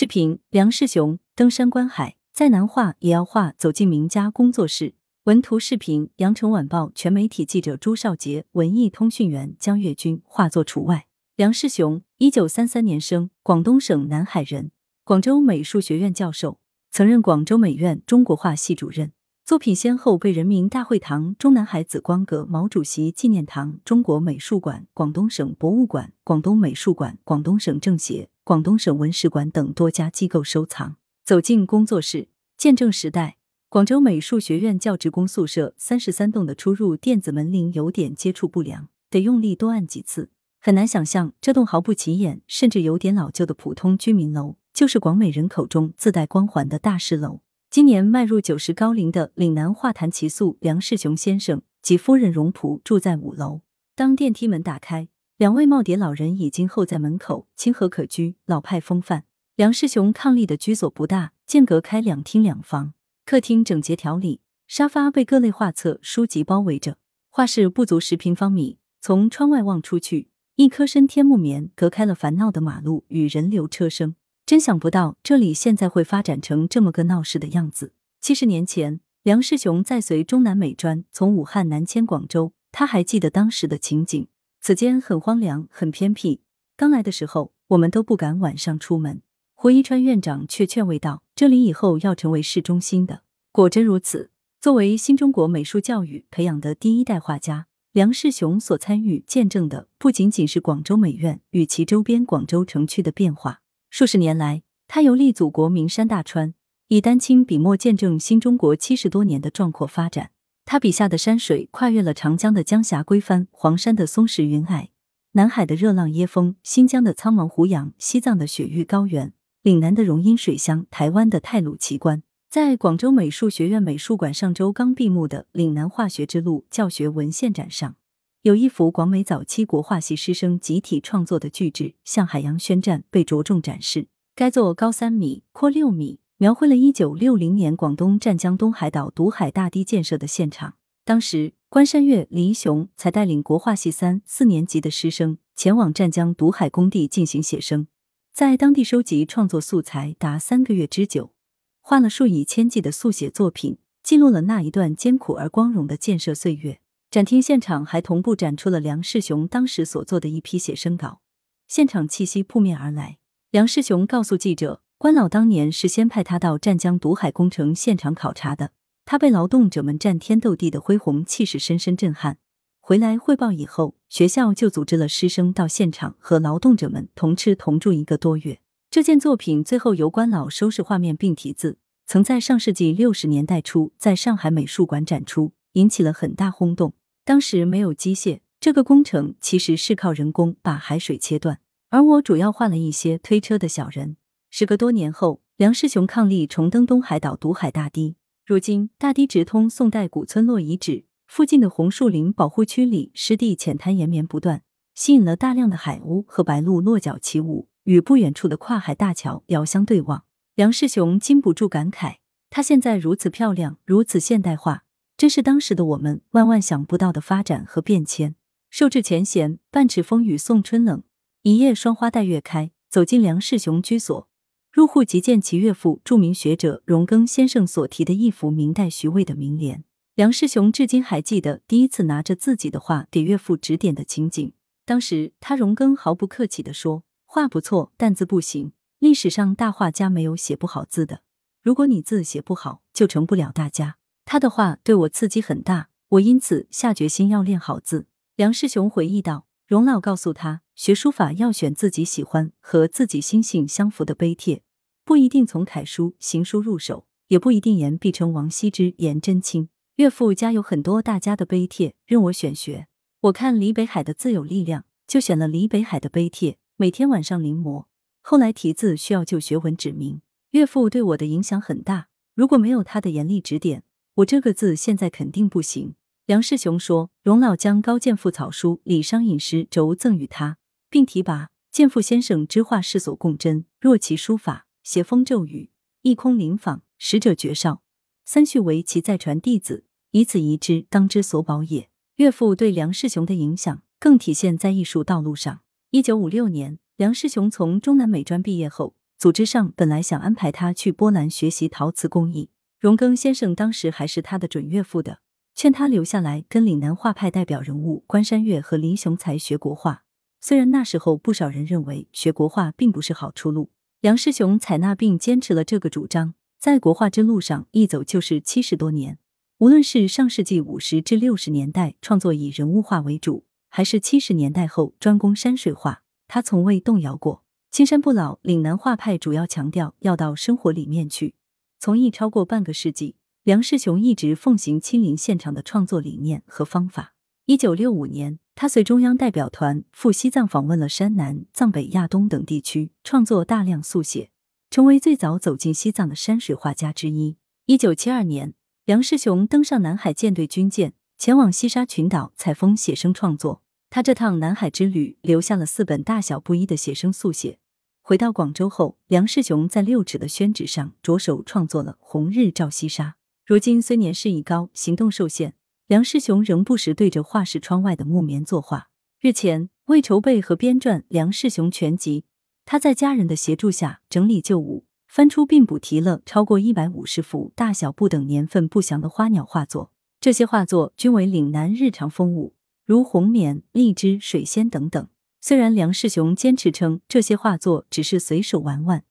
视频：梁世雄登山观海，再难画也要画。走进名家工作室。文图：视频：羊城晚报全媒体记者朱少杰，文艺通讯员江月军，画作除外。梁世雄，一九三三年生，广东省南海人，广州美术学院教授，曾任广州美院中国画系主任。作品先后被人民大会堂、中南海紫光阁、毛主席纪念堂、中国美术馆、广东省博物馆、广东美术馆、广东省政协、广东省文史馆等多家机构收藏。走进工作室，见证时代。广州美术学院教职工宿舍三十三栋的出入电子门铃有点接触不良，得用力多按几次。很难想象，这栋毫不起眼，甚至有点老旧的普通居民楼，就是广美人口中自带光环的大师楼。今年迈入九十高龄的岭南画坛奇宿梁世雄先生及夫人荣璞住在五楼。当电梯门打开，两位耄耋老人已经候在门口，清和可居，老派风范。梁世雄伉俪的居所不大，间隔开两厅两房，客厅整洁条理，沙发被各类画册、书籍包围着。画室不足十平方米，从窗外望出去，一棵深天木棉隔开了烦闹的马路与人流车声。真想不到，这里现在会发展成这么个闹市的样子。七十年前，梁世雄在随中南美专从武汉南迁广州，他还记得当时的情景。此间很荒凉，很偏僻。刚来的时候，我们都不敢晚上出门。胡一川院长却劝慰道：“这里以后要成为市中心的。”果真如此。作为新中国美术教育培养的第一代画家，梁世雄所参与见证的，不仅仅是广州美院与其周边广州城区的变化。数十年来，他游历祖国名山大川，以丹青笔墨见证新中国七十多年的壮阔发展。他笔下的山水跨越了长江的江峡归帆，黄山的松石云霭，南海的热浪椰风，新疆的苍茫胡杨，西藏的雪域高原，岭南的容阴水乡，台湾的泰鲁奇观。在广州美术学院美术馆上周刚闭幕的“岭南画学之路”教学文献展上。有一幅广美早期国画系师生集体创作的巨制《向海洋宣战》被着重展示。该作高三米，阔六米，描绘了一九六零年广东湛江东海岛堵海大堤建设的现场。当时，关山月、李雄才带领国画系三四年级的师生前往湛江堵海工地进行写生，在当地收集创作素材达三个月之久，画了数以千计的速写作品，记录了那一段艰苦而光荣的建设岁月。展厅现场还同步展出了梁世雄当时所做的一批写生稿，现场气息扑面而来。梁世雄告诉记者，关老当年是先派他到湛江堵海工程现场考察的，他被劳动者们战天斗地的恢宏气势深深震撼。回来汇报以后，学校就组织了师生到现场和劳动者们同吃同住一个多月。这件作品最后由关老收拾画面并题字，曾在上世纪六十年代初在上海美术馆展出。引起了很大轰动。当时没有机械，这个工程其实是靠人工把海水切断，而我主要画了一些推车的小人。时隔多年后，梁世雄伉俪重登东海岛堵海大堤。如今，大堤直通宋代古村落遗址，附近的红树林保护区里湿地浅滩延绵不断，吸引了大量的海鸥和白鹭落脚起舞，与不远处的跨海大桥遥相对望。梁世雄禁不住感慨：他现在如此漂亮，如此现代化。真是当时的我们万万想不到的发展和变迁。受制前嫌，半尺风雨送春冷，一夜霜花带月开。走进梁世雄居所，入户即见其岳父著名学者荣庚先生所题的一幅明代徐渭的名联。梁世雄至今还记得第一次拿着自己的画给岳父指点的情景。当时他荣庚毫不客气地说：“画不错，但字不行。历史上大画家没有写不好字的。如果你字写不好，就成不了大家。”他的话对我刺激很大，我因此下决心要练好字。梁世雄回忆道：“荣老告诉他，学书法要选自己喜欢和自己心性相符的碑帖，不一定从楷书、行书入手，也不一定言必称王羲之、颜真卿。岳父家有很多大家的碑帖，任我选学。我看李北海的字有力量，就选了李北海的碑帖，每天晚上临摹。后来题字需要就学文指明，岳父对我的影响很大。如果没有他的严厉指点，我这个字现在肯定不行。梁世雄说：“荣老将高剑父草书《李商隐诗》轴赠与他，并提拔剑父先生之画世所共珍。若其书法邪风骤雨，一空临访，使者绝少。三续为其再传弟子，以此遗之，当之所保也。”岳父对梁世雄的影响更体现在艺术道路上。一九五六年，梁世雄从中南美专毕业后，组织上本来想安排他去波兰学习陶瓷工艺，荣庚先生当时还是他的准岳父的，劝他留下来跟岭南画派代表人物关山月和黎雄才学国画。虽然那时候不少人认为学国画并不是好出路，梁世雄采纳并坚持了这个主张，在国画之路上一走就是七十多年。无论是上世纪五十至六十年代创作以人物画为主，还是七十年代后专攻山水画，他从未动摇过。青山不老，岭南画派主要强调要到生活里面去。从艺超过半个世纪，梁世雄一直奉行亲临现场的创作理念和方法。一九六五年，他随中央代表团赴西藏访问了山南、藏北、亚东等地区，创作大量速写，成为最早走进西藏的山水画家之一。一九七二年，梁世雄登上南海舰队军舰，前往西沙群岛采风写生创作。他这趟南海之旅留下了四本大小不一的写生速写。回到广州后，梁世雄在六尺的宣纸上着手创作了《红日照西沙》。如今虽年事已高，行动受限，梁世雄仍不时对着画室窗外的木棉作画。日前，为筹备和编撰《梁世雄全集》，他在家人的协助下整理旧物，翻出并补提了超过一百五十幅大小不等、年份不详的花鸟画作。这些画作均为岭南日常风物。如红棉、荔枝、水仙等等。虽然梁世雄坚持称这些画作只是随手玩玩，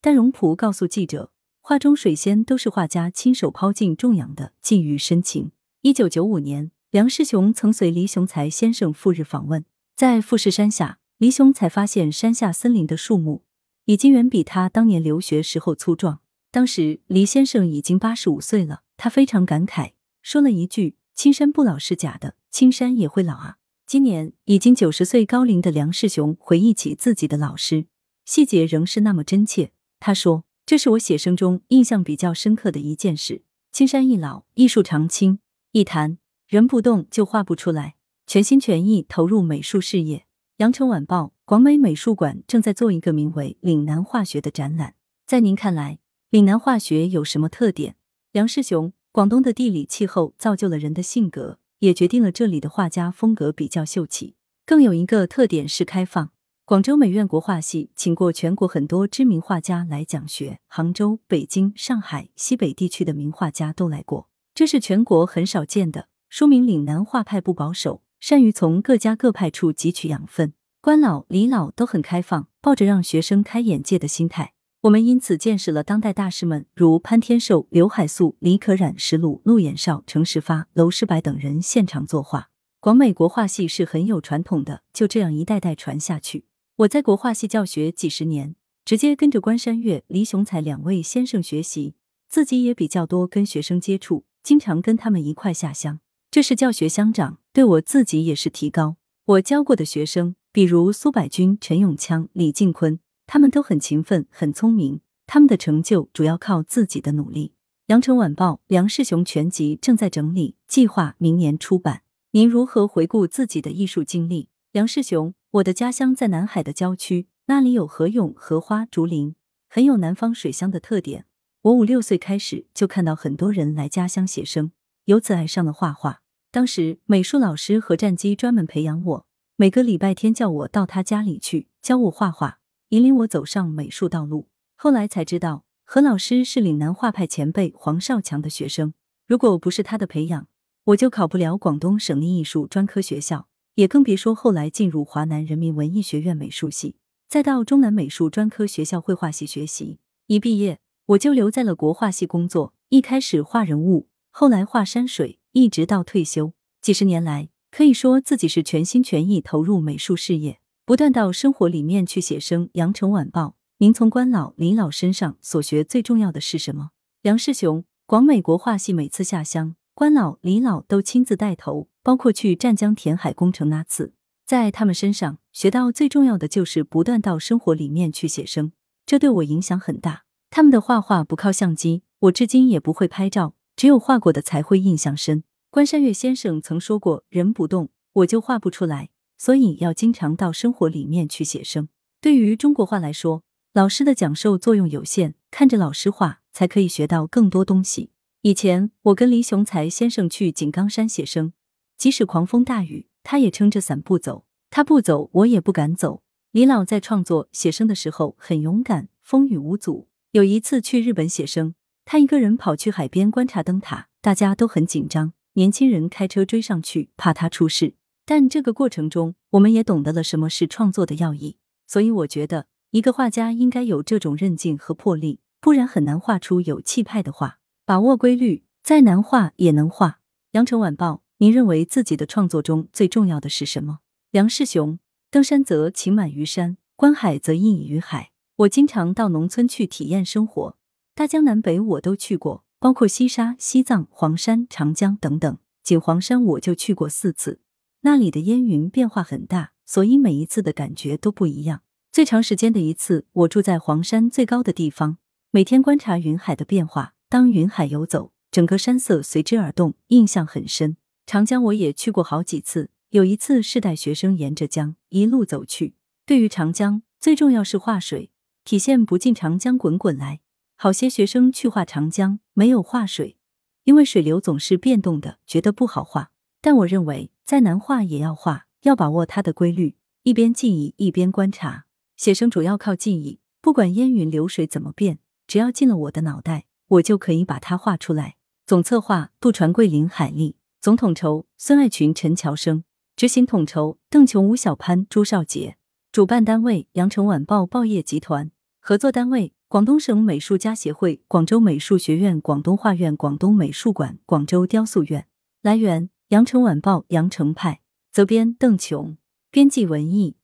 但荣普告诉记者，画中水仙都是画家亲手抛进种养的，寄予深情。一九九五年，梁世雄曾随黎雄才先生赴日访问，在富士山下，黎雄才发现山下森林的树木已经远比他当年留学时候粗壮。当时黎先生已经八十五岁了，他非常感慨，说了一句：“青山不老是假的。”青山也会老啊！今年已经九十岁高龄的梁世雄回忆起自己的老师，细节仍是那么真切。他说：“这是我写生中印象比较深刻的一件事。青山易老，艺术常青；一谈人不动，就画不出来。全心全意投入美术事业。”羊城晚报广美美术馆正在做一个名为“岭南画学”的展览。在您看来，岭南画学有什么特点？梁世雄：广东的地理气候造就了人的性格。也决定了这里的画家风格比较秀气，更有一个特点是开放。广州美院国画系请过全国很多知名画家来讲学，杭州、北京、上海、西北地区的名画家都来过，这是全国很少见的，说明岭南画派不保守，善于从各家各派处汲取养分。关老、李老都很开放，抱着让学生开眼界的心态。我们因此见识了当代大师们，如潘天寿、刘海粟、李可染、石鲁、陆衍绍、程时发、娄师白等人现场作画。广美国画系是很有传统的，就这样一代代传下去。我在国画系教学几十年，直接跟着关山月、黎雄才两位先生学习，自己也比较多跟学生接触，经常跟他们一块下乡，这是教学相长，对我自己也是提高。我教过的学生，比如苏百军、陈永锵、李敬坤。他们都很勤奋，很聪明。他们的成就主要靠自己的努力。羊城晚报梁世雄全集正在整理，计划明年出版。您如何回顾自己的艺术经历？梁世雄，我的家乡在南海的郊区，那里有河涌、荷花、竹林，很有南方水乡的特点。我五六岁开始就看到很多人来家乡写生，由此爱上了画画。当时美术老师何占基专门培养我，每个礼拜天叫我到他家里去教我画画。引领我走上美术道路。后来才知道，何老师是岭南画派前辈黄少强的学生。如果不是他的培养，我就考不了广东省立艺术专科学校，也更别说后来进入华南人民文艺学院美术系，再到中南美术专科学校绘画系学习。一毕业，我就留在了国画系工作。一开始画人物，后来画山水，一直到退休。几十年来，可以说自己是全心全意投入美术事业。不断到生活里面去写生。羊城晚报，您从关老、李老身上所学最重要的是什么？梁世雄，广美国画系每次下乡，关老、李老都亲自带头，包括去湛江填海工程那次，在他们身上学到最重要的就是不断到生活里面去写生，这对我影响很大。他们的画画不靠相机，我至今也不会拍照，只有画过的才会印象深。关山月先生曾说过：“人不动，我就画不出来。”所以要经常到生活里面去写生。对于中国画来说，老师的讲授作用有限，看着老师画才可以学到更多东西。以前我跟黎雄才先生去井冈山写生，即使狂风大雨，他也撑着伞不走。他不走，我也不敢走。李老在创作写生的时候很勇敢，风雨无阻。有一次去日本写生，他一个人跑去海边观察灯塔，大家都很紧张，年轻人开车追上去，怕他出事。但这个过程中，我们也懂得了什么是创作的要义。所以我觉得，一个画家应该有这种韧劲和魄力，不然很难画出有气派的画。把握规律，再难画也能画。羊城晚报，您认为自己的创作中最重要的是什么？梁世雄，登山则情满于山，观海则意溢于海。我经常到农村去体验生活，大江南北我都去过，包括西沙、西藏、黄山、长江等等。仅黄山我就去过四次，那里的烟云变化很大，所以每一次的感觉都不一样。最长时间的一次，我住在黄山最高的地方，每天观察云海的变化。当云海游走，整个山色随之而动，印象很深。长江我也去过好几次，有一次是带学生沿着江一路走去。对于长江，最重要是画水。体现不尽长江滚滚来，好些学生去画长江，没有画水，因为水流总是变动的，觉得不好画。但我认为，再难画也要画，要把握它的规律，一边记忆一边观察。写生主要靠记忆，不管烟云流水怎么变，只要进了我的脑袋，我就可以把它画出来。总策划：杜传桂、林海丽；总统筹：孙爱群、陈乔生；执行统筹：邓琼、吴小潘、朱少杰；主办单位：羊城晚报报业集团。合作单位：广东省美术家协会、广州美术学院、广东画院、广东美术馆、广州雕塑院。来源：羊城晚报羊城派，责编：邓琼，编辑：文艺。